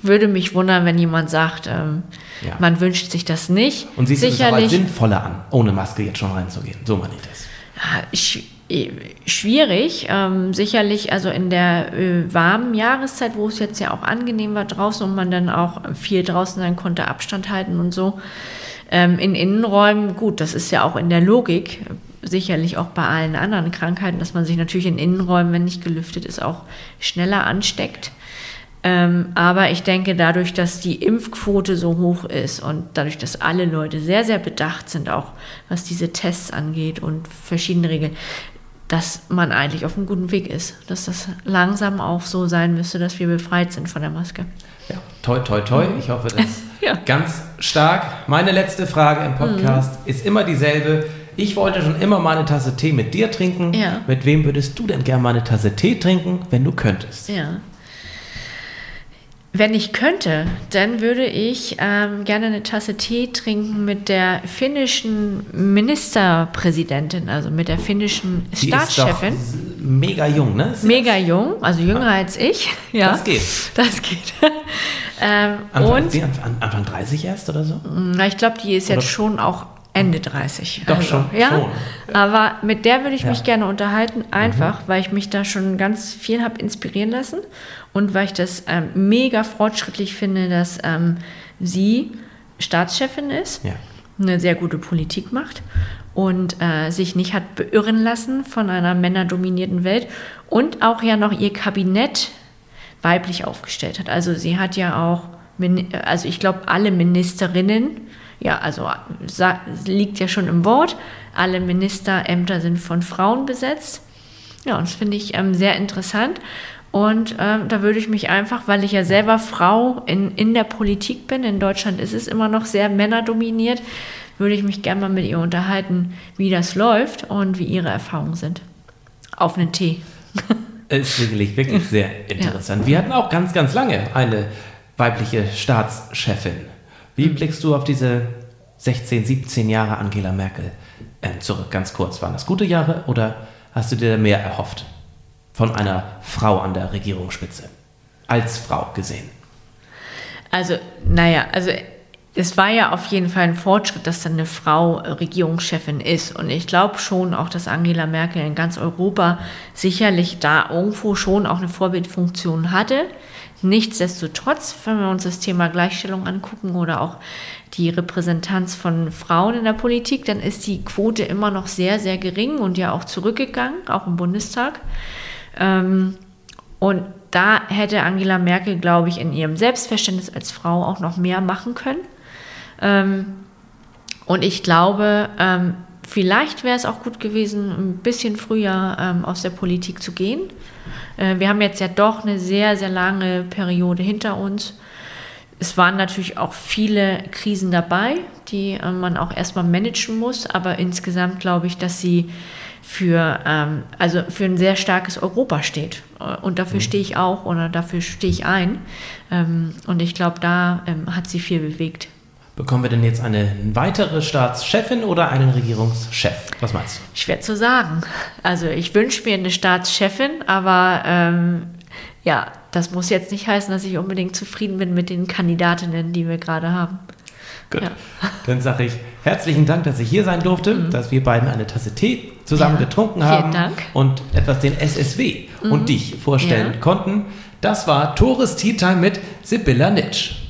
C: würde mich wundern, wenn jemand sagt, ähm, ja. man wünscht sich das nicht.
B: Und siehst Sicherlich, du es auch als sinnvoller an, ohne Maske jetzt schon reinzugehen? So meine ich das.
C: Ja, ich, schwierig. Ähm, sicherlich, also in der äh, warmen Jahreszeit, wo es jetzt ja auch angenehm war draußen und man dann auch viel draußen sein konnte, Abstand halten und so. Ähm, in Innenräumen, gut, das ist ja auch in der Logik, sicherlich auch bei allen anderen Krankheiten, dass man sich natürlich in Innenräumen, wenn nicht gelüftet ist, auch schneller ansteckt. Ähm, aber ich denke, dadurch, dass die Impfquote so hoch ist und dadurch, dass alle Leute sehr, sehr bedacht sind, auch was diese Tests angeht und verschiedene Regeln, dass man eigentlich auf einem guten Weg ist. Dass das langsam auch so sein müsste, dass wir befreit sind von der Maske.
B: Ja, toi, toi, toi. Ich hoffe, das ja. ganz stark. Meine letzte Frage im Podcast mhm. ist immer dieselbe. Ich wollte schon immer mal eine Tasse Tee mit dir trinken. Ja. Mit wem würdest du denn gerne mal eine Tasse Tee trinken, wenn du könntest?
C: Ja. Wenn ich könnte, dann würde ich ähm, gerne eine Tasse Tee trinken mit der finnischen Ministerpräsidentin, also mit der finnischen Die Staatschefin. Ist
B: doch mega jung, ne?
C: mega jung, also jünger ah. als ich. Ja,
B: das geht.
C: Das geht.
B: ähm, Anfang, und Anfang 30 erst oder so?
C: Na, ich glaube, die ist oder? jetzt schon auch Ende 30.
B: Doch also, schon,
C: ja. Schon. Aber mit der würde ich ja. mich gerne unterhalten, einfach, mhm. weil ich mich da schon ganz viel habe inspirieren lassen und weil ich das ähm, mega fortschrittlich finde, dass ähm, sie Staatschefin ist, ja. eine sehr gute Politik macht und äh, sich nicht hat beirren lassen von einer männerdominierten Welt und auch ja noch ihr Kabinett weiblich aufgestellt hat. Also sie hat ja auch, also ich glaube, alle Ministerinnen, ja, also liegt ja schon im Wort, alle Ministerämter sind von Frauen besetzt. Ja, und das finde ich ähm, sehr interessant. Und ähm, da würde ich mich einfach, weil ich ja selber Frau in, in der Politik bin, in Deutschland ist es immer noch sehr männerdominiert, würde ich mich gerne mal mit ihr unterhalten, wie das läuft und wie ihre Erfahrungen sind. Auf einen Tee.
B: ist wirklich, wirklich sehr interessant. Ja. Wir hatten auch ganz, ganz lange eine weibliche Staatschefin. Wie mhm. blickst du auf diese 16, 17 Jahre Angela Merkel äh, zurück? Ganz kurz, waren das gute Jahre oder hast du dir mehr erhofft? von einer Frau an der Regierungsspitze. Als Frau gesehen.
C: Also, naja, also es war ja auf jeden Fall ein Fortschritt, dass dann eine Frau Regierungschefin ist. Und ich glaube schon auch, dass Angela Merkel in ganz Europa sicherlich da irgendwo schon auch eine Vorbildfunktion hatte. Nichtsdestotrotz, wenn wir uns das Thema Gleichstellung angucken oder auch die Repräsentanz von Frauen in der Politik, dann ist die Quote immer noch sehr, sehr gering und ja auch zurückgegangen, auch im Bundestag. Ähm, und da hätte Angela Merkel, glaube ich, in ihrem Selbstverständnis als Frau auch noch mehr machen können. Ähm, und ich glaube, ähm, vielleicht wäre es auch gut gewesen, ein bisschen früher ähm, aus der Politik zu gehen. Äh, wir haben jetzt ja doch eine sehr, sehr lange Periode hinter uns. Es waren natürlich auch viele Krisen dabei, die äh, man auch erstmal managen muss, aber insgesamt glaube ich, dass sie für, ähm, also für ein sehr starkes Europa steht. Äh, und dafür mhm. stehe ich auch oder dafür stehe ich ein. Ähm, und ich glaube, da ähm, hat sie viel bewegt.
B: Bekommen wir denn jetzt eine weitere Staatschefin oder einen Regierungschef? Was meinst du?
C: Schwer zu sagen. Also ich wünsche mir eine Staatschefin, aber ähm, ja, das muss jetzt nicht heißen, dass ich unbedingt zufrieden bin mit den Kandidatinnen, die wir gerade haben.
B: Gut. Ja. Dann sage ich herzlichen Dank, dass ich hier sein durfte, mhm. dass wir beiden eine Tasse Tee zusammen ja. getrunken haben
C: Dank.
B: und etwas den SSW mhm. und dich vorstellen ja. konnten. Das war Tores Tea Time mit Sibylla Nitsch.